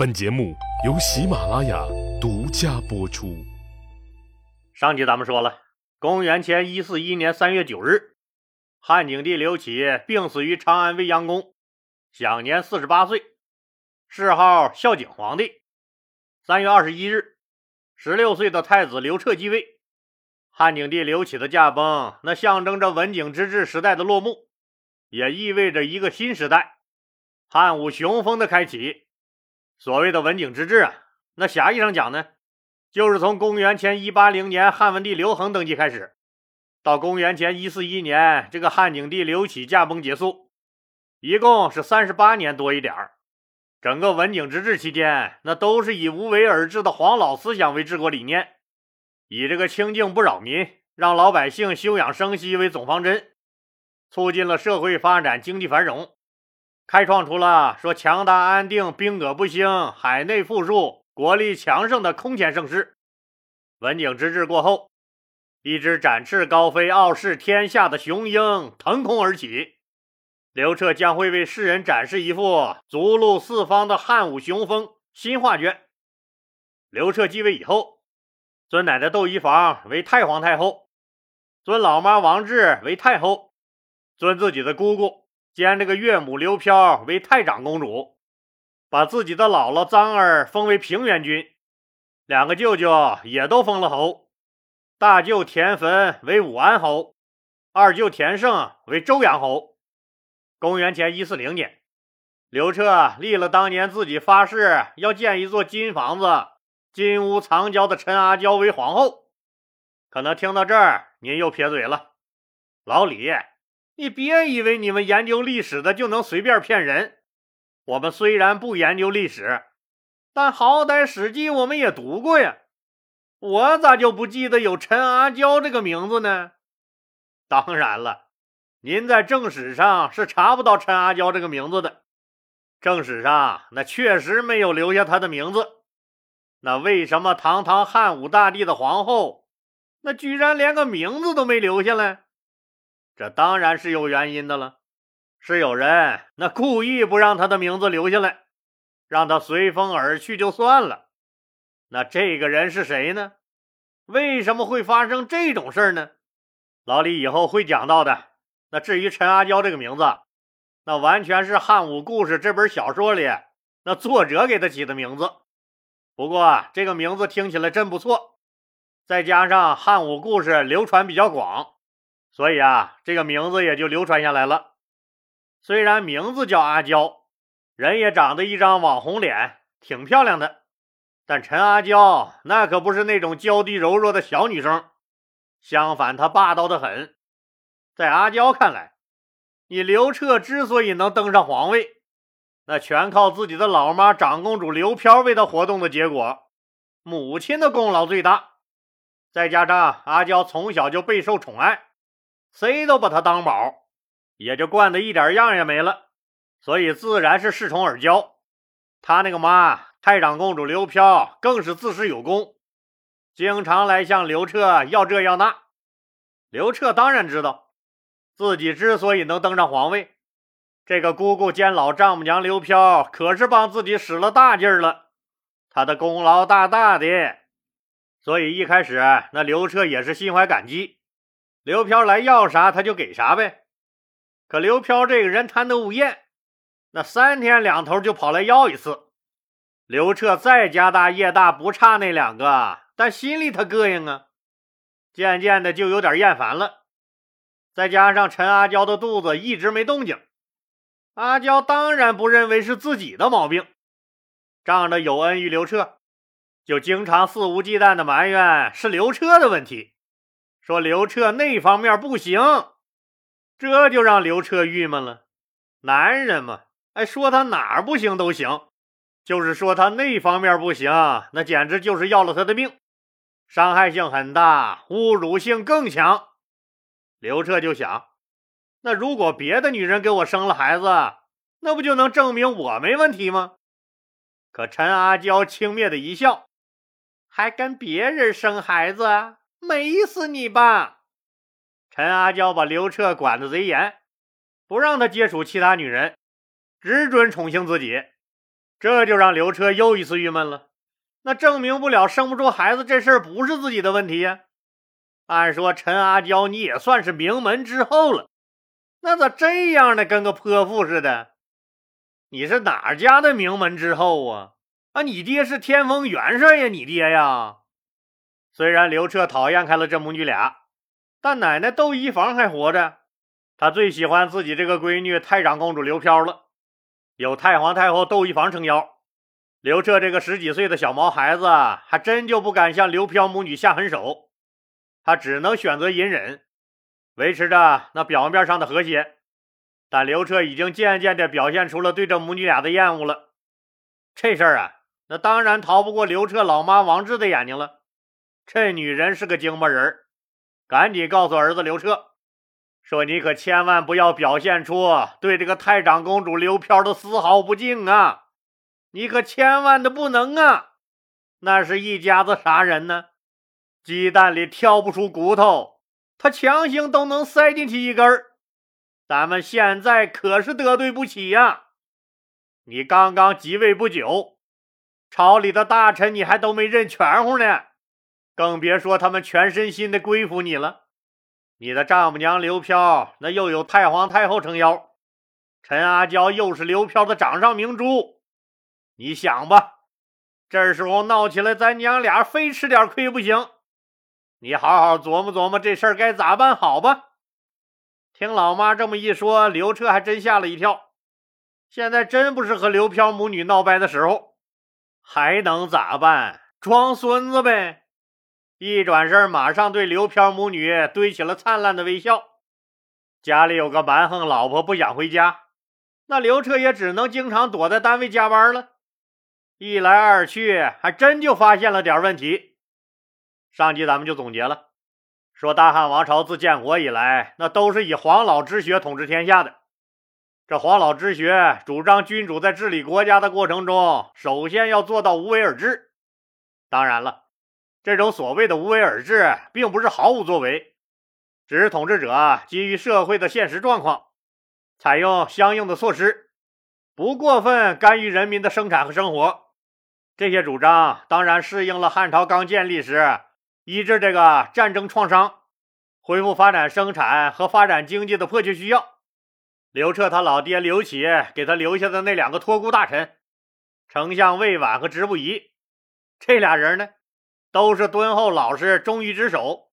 本节目由喜马拉雅独家播出。上集咱们说了，公元前一四一年三月九日，汉景帝刘启病死于长安未央宫，享年四十八岁，谥号孝景皇帝。三月二十一日，十六岁的太子刘彻继位。汉景帝刘启的驾崩，那象征着文景之治时代的落幕，也意味着一个新时代——汉武雄风的开启。所谓的文景之治啊，那狭义上讲呢，就是从公元前一八零年汉文帝刘恒登基开始，到公元前一四一年这个汉景帝刘启驾崩结束，一共是三十八年多一点儿。整个文景之治期间，那都是以无为而治的黄老思想为治国理念，以这个清静不扰民、让老百姓休养生息为总方针，促进了社会发展、经济繁荣。开创出了说强大安定、兵戈不兴、海内富庶、国力强盛的空前盛世。文景之治过后，一只展翅高飞、傲视天下的雄鹰腾空而起。刘彻将会为世人展示一幅足露四方的汉武雄风新画卷。刘彻继位以后，尊奶奶窦漪房为太皇太后，尊老妈王氏为太后，尊自己的姑姑。兼这个岳母刘飘为太长公主，把自己的姥姥张儿封为平原君，两个舅舅也都封了侯，大舅田汾为武安侯，二舅田胜为周阳侯。公元前一四零年，刘彻立了当年自己发誓要建一座金房子、金屋藏娇的陈阿娇为皇后。可能听到这儿，您又撇嘴了，老李。你别以为你们研究历史的就能随便骗人。我们虽然不研究历史，但好歹《史记》我们也读过呀。我咋就不记得有陈阿娇这个名字呢？当然了，您在正史上是查不到陈阿娇这个名字的。正史上那确实没有留下她的名字。那为什么堂堂汉武大帝的皇后，那居然连个名字都没留下来？这当然是有原因的了，是有人那故意不让他的名字留下来，让他随风而去就算了。那这个人是谁呢？为什么会发生这种事呢？老李以后会讲到的。那至于陈阿娇这个名字，那完全是《汉武故事》这本小说里那作者给他起的名字。不过这个名字听起来真不错，再加上《汉武故事》流传比较广。所以啊，这个名字也就流传下来了。虽然名字叫阿娇，人也长得一张网红脸，挺漂亮的，但陈阿娇那可不是那种娇滴柔弱的小女生，相反，她霸道的很。在阿娇看来，你刘彻之所以能登上皇位，那全靠自己的老妈长公主刘飘为他活动的结果，母亲的功劳最大。再加上阿娇从小就备受宠爱。谁都把他当宝，也就惯得一点样也没了，所以自然是恃宠而骄。他那个妈太长公主刘飘更是自恃有功，经常来向刘彻要这要那。刘彻当然知道，自己之所以能登上皇位，这个姑姑兼老丈母娘刘飘可是帮自己使了大劲了，他的功劳大大的。所以一开始那刘彻也是心怀感激。刘飘来要啥，他就给啥呗。可刘飘这个人贪得无厌，那三天两头就跑来要一次。刘彻再家大业大，不差那两个，但心里他膈应啊，渐渐的就有点厌烦了。再加上陈阿娇的肚子一直没动静，阿娇当然不认为是自己的毛病，仗着有恩于刘彻，就经常肆无忌惮的埋怨是刘彻的问题。说刘彻那方面不行，这就让刘彻郁闷了。男人嘛，哎，说他哪不行都行，就是说他那方面不行，那简直就是要了他的命，伤害性很大，侮辱性更强。刘彻就想，那如果别的女人给我生了孩子，那不就能证明我没问题吗？可陈阿娇轻蔑的一笑，还跟别人生孩子？美死你吧！陈阿娇把刘彻管得贼严，不让他接触其他女人，只准宠幸自己。这就让刘彻又一次郁闷了。那证明不了生不出孩子这事儿不是自己的问题呀。按说陈阿娇你也算是名门之后了，那咋这样呢？跟个泼妇似的。你是哪家的名门之后啊？啊，你爹是天风元帅呀，你爹呀。虽然刘彻讨厌开了这母女俩，但奶奶窦漪房还活着，他最喜欢自己这个闺女太长公主刘飘了。有太皇太后窦漪房撑腰，刘彻这个十几岁的小毛孩子还真就不敢向刘飘母女下狠手，他只能选择隐忍，维持着那表面上的和谐。但刘彻已经渐渐地表现出了对这母女俩的厌恶了。这事儿啊，那当然逃不过刘彻老妈王志的眼睛了。这女人是个精巴人赶紧告诉儿子刘彻。说你可千万不要表现出对这个太长公主刘飘的丝毫不敬啊！你可千万的不能啊！那是一家子啥人呢？鸡蛋里挑不出骨头，他强行都能塞进去一根儿。咱们现在可是得罪不起呀！你刚刚即位不久，朝里的大臣你还都没认全乎呢，更别说他们全身心的归服你了。你的丈母娘刘飘，那又有太皇太后撑腰，陈阿娇又是刘飘的掌上明珠。你想吧，这时候闹起来，咱娘俩非吃点亏不行。你好好琢磨琢磨这事儿该咋办好吧？听老妈这么一说，刘彻还真吓了一跳。现在真不是和刘飘母女闹掰的时候，还能咋办？装孙子呗。一转身，马上对刘飘母女堆起了灿烂的微笑。家里有个蛮横老婆不想回家，那刘彻也只能经常躲在单位加班了。一来二去，还真就发现了点问题。上集咱们就总结了，说大汉王朝自建国以来，那都是以黄老之学统治天下的。这黄老之学主张，君主在治理国家的过程中，首先要做到无为而治。当然了。这种所谓的无为而治，并不是毫无作为，只是统治者基于社会的现实状况，采用相应的措施，不过分干预人民的生产和生活。这些主张当然适应了汉朝刚建立时医治这个战争创伤、恢复发展生产和发展经济的迫切需要。刘彻他老爹刘启给他留下的那两个托孤大臣，丞相魏婉和直不疑，这俩人呢？都是敦厚老实、忠于职守，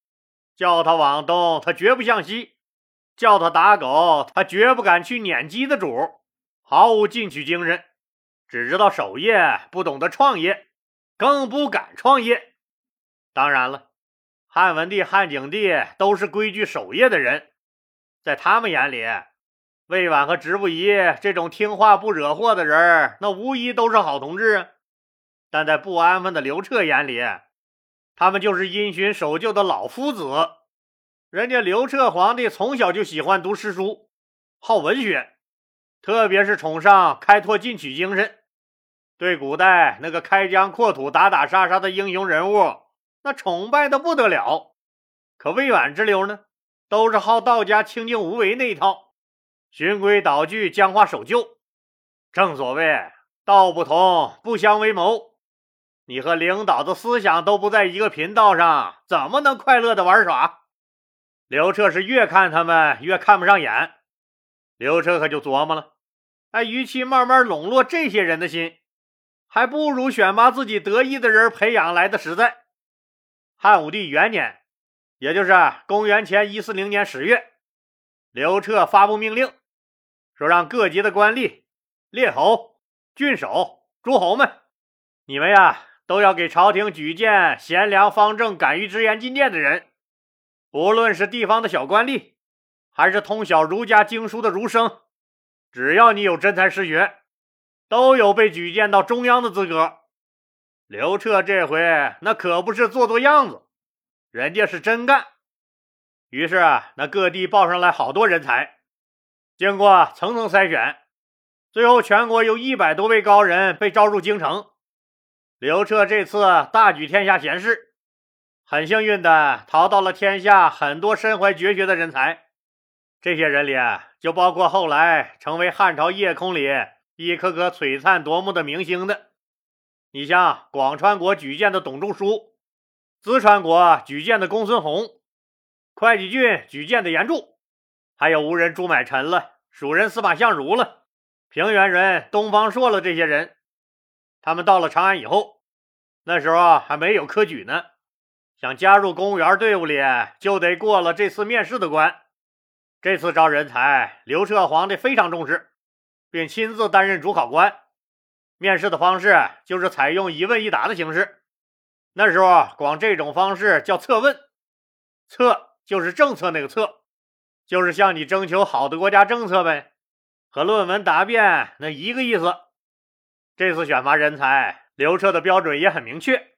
叫他往东，他绝不向西；叫他打狗，他绝不敢去撵鸡的主，毫无进取精神，只知道守业，不懂得创业，更不敢创业。当然了，汉文帝、汉景帝都是规矩守业的人，在他们眼里，魏婉和直不疑这种听话不惹祸的人，那无疑都是好同志。但在不安分的刘彻眼里，他们就是因循守旧的老夫子，人家刘彻皇帝从小就喜欢读诗书，好文学，特别是崇尚开拓进取精神，对古代那个开疆扩土、打打杀杀的英雄人物，那崇拜的不得了。可魏远之流呢，都是好道家清静无为那一套，循规蹈矩、僵化守旧。正所谓道不同不相为谋。你和领导的思想都不在一个频道上，怎么能快乐的玩耍？刘彻是越看他们越看不上眼。刘彻可就琢磨了：哎，与其慢慢笼络这些人的心，还不如选拔自己得意的人培养来的实在。汉武帝元年，也就是公元前一四零年十月，刘彻发布命令，说让各级的官吏、列侯、郡守、诸侯们，你们呀。都要给朝廷举荐贤良方正、敢于直言进谏的人，不论是地方的小官吏，还是通晓儒家经书的儒生，只要你有真才实学，都有被举荐到中央的资格。刘彻这回那可不是做做样子，人家是真干。于是那各地报上来好多人才，经过层层筛选，最后全国有一百多位高人被招入京城。刘彻这次大举天下贤士，很幸运的淘到了天下很多身怀绝学的人才。这些人里啊，就包括后来成为汉朝夜空里一颗颗璀璨夺目的明星的。你像广川国举荐的董仲舒，淄川国举荐的公孙弘，会稽郡举荐的严柱，还有吴人朱买臣了，蜀人司马相如了，平原人东方朔了，这些人，他们到了长安以后，那时候还没有科举呢，想加入公务员队伍里，就得过了这次面试的关。这次招人才，刘彻皇帝非常重视，并亲自担任主考官。面试的方式就是采用一问一答的形式。那时候管这种方式叫策问，策就是政策那个策，就是向你征求好的国家政策呗，和论文答辩那一个意思。这次选拔人才，刘彻的标准也很明确，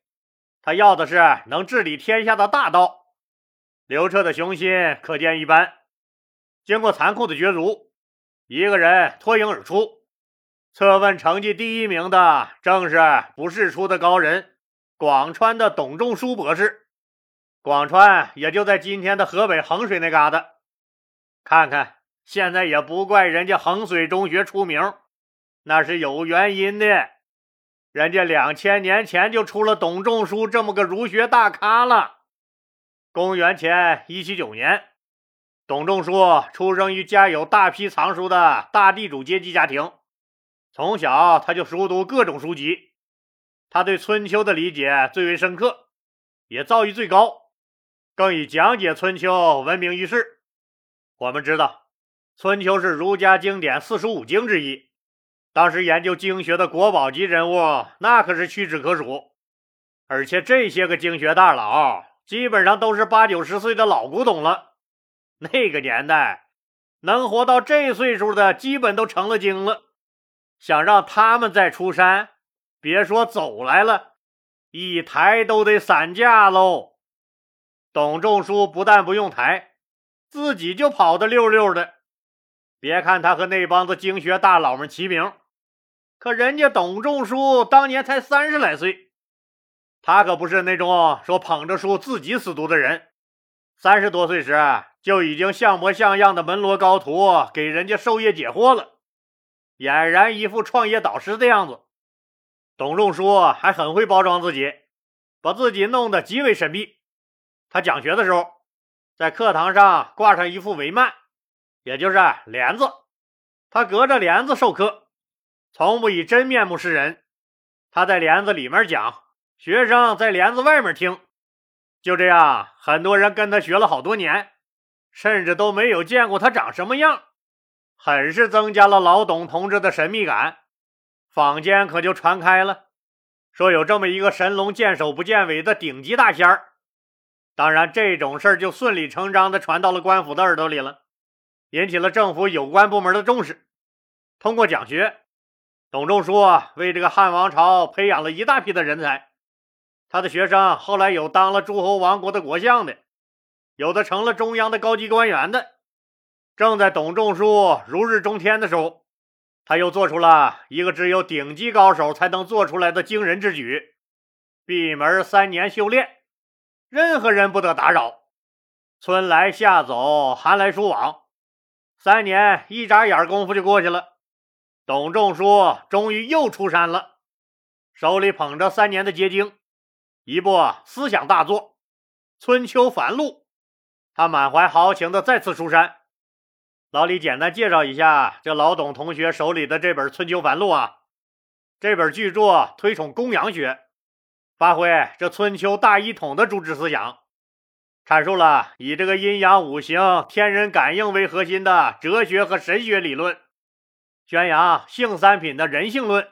他要的是能治理天下的大道。刘彻的雄心可见一斑。经过残酷的角逐，一个人脱颖而出。测问成绩第一名的正是不世出的高人，广川的董仲舒博士。广川也就在今天的河北衡水那嘎达。看看，现在也不怪人家衡水中学出名，那是有原因的。人家两千年前就出了董仲舒这么个儒学大咖了。公元前一七九年。董仲舒出生于家有大批藏书的大地主阶级家庭，从小他就熟读各种书籍，他对《春秋》的理解最为深刻，也造诣最高，更以讲解《春秋》闻名于世。我们知道，《春秋》是儒家经典四书五经之一，当时研究经学的国宝级人物那可是屈指可数，而且这些个经学大佬基本上都是八九十岁的老古董了。那个年代，能活到这岁数的，基本都成了精了。想让他们再出山，别说走来了，一抬都得散架喽。董仲舒不但不用抬，自己就跑得溜溜的。别看他和那帮子经学大佬们齐名，可人家董仲舒当年才三十来岁，他可不是那种说捧着书自己死读的人。三十多岁时就已经像模像样的门罗高徒，给人家授业解惑了，俨然一副创业导师的样子。董仲舒还很会包装自己，把自己弄得极为神秘。他讲学的时候，在课堂上挂上一副帷幔，也就是帘子，他隔着帘子授课，从不以真面目示人。他在帘子里面讲，学生在帘子外面听。就这样，很多人跟他学了好多年，甚至都没有见过他长什么样，很是增加了老董同志的神秘感。坊间可就传开了，说有这么一个神龙见首不见尾的顶级大仙儿。当然，这种事儿就顺理成章地传到了官府的耳朵里了，引起了政府有关部门的重视。通过讲学，董仲舒啊为这个汉王朝培养了一大批的人才。他的学生后来有当了诸侯王国的国相的，有的成了中央的高级官员的。正在董仲舒如日中天的时候，他又做出了一个只有顶级高手才能做出来的惊人之举：闭门三年修炼，任何人不得打扰。春来夏走，寒来暑往，三年一眨眼功夫就过去了。董仲舒终于又出山了，手里捧着三年的结晶。一部思想大作《春秋繁露》，他满怀豪情的再次出山。老李简单介绍一下这老董同学手里的这本《春秋繁露》啊，这本巨著推崇公羊学，发挥这春秋大一统的主旨思想，阐述了以这个阴阳五行、天人感应为核心的哲学和神学理论，宣扬性三品的人性论。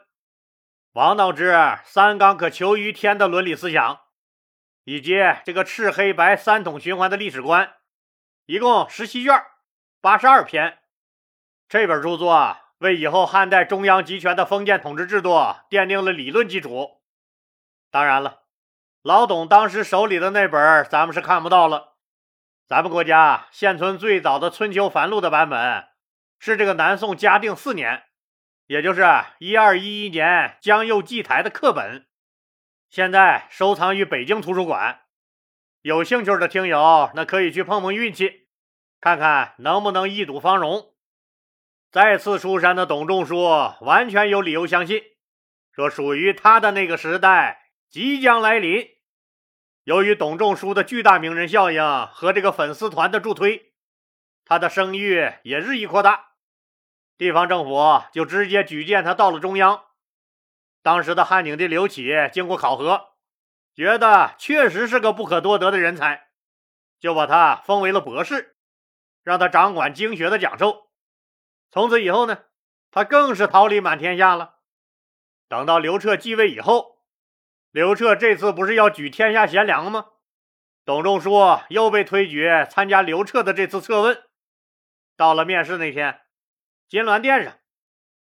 王道之三纲可求于天的伦理思想，以及这个赤黑白三统循环的历史观，一共十七卷，八十二篇。这本著作为以后汉代中央集权的封建统治制度奠定了理论基础。当然了，老董当时手里的那本咱们是看不到了。咱们国家现存最早的《春秋繁露》的版本是这个南宋嘉定四年。也就是一二一一年江右祭台的课本，现在收藏于北京图书馆。有兴趣的听友，那可以去碰碰运气，看看能不能一睹芳容。再次出山的董仲舒完全有理由相信，说属于他的那个时代即将来临。由于董仲舒的巨大名人效应和这个粉丝团的助推，他的声誉也日益扩大，地方政府就直接举荐他到了中央。当时的汉景帝刘启经过考核，觉得确实是个不可多得的人才，就把他封为了博士，让他掌管经学的讲授。从此以后呢，他更是桃李满天下了。等到刘彻继位以后。刘彻这次不是要举天下贤良吗？董仲舒又被推举参加刘彻的这次测问。到了面试那天，金銮殿上，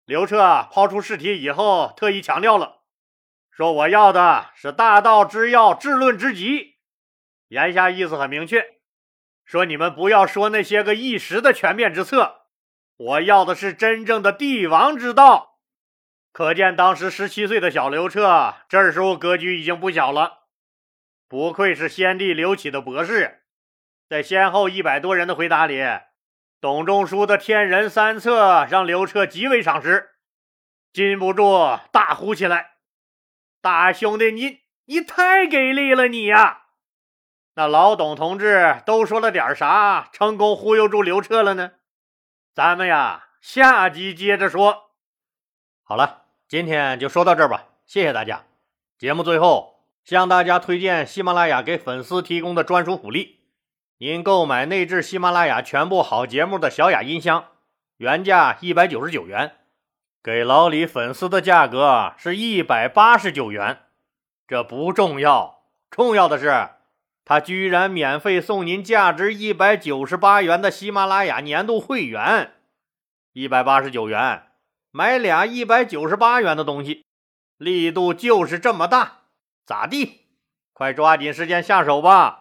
刘彻抛出试题以后，特意强调了，说我要的是大道之要、治论之极。言下意思很明确，说你们不要说那些个一时的权变之策，我要的是真正的帝王之道。可见当时十七岁的小刘彻，这时候格局已经不小了。不愧是先帝刘启的博士，在先后一百多人的回答里，董仲舒的天人三策让刘彻极为赏识，禁不住大呼起来：“大兄弟，你你太给力了，你呀！”那老董同志都说了点啥，成功忽悠住刘彻了呢？咱们呀，下集接着说。好了。今天就说到这儿吧，谢谢大家。节目最后向大家推荐喜马拉雅给粉丝提供的专属福利：您购买内置喜马拉雅全部好节目的小雅音箱，原价一百九十九元，给老李粉丝的价格是一百八十九元。这不重要，重要的是他居然免费送您价值一百九十八元的喜马拉雅年度会员，一百八十九元。买俩一百九十八元的东西，力度就是这么大，咋地？快抓紧时间下手吧！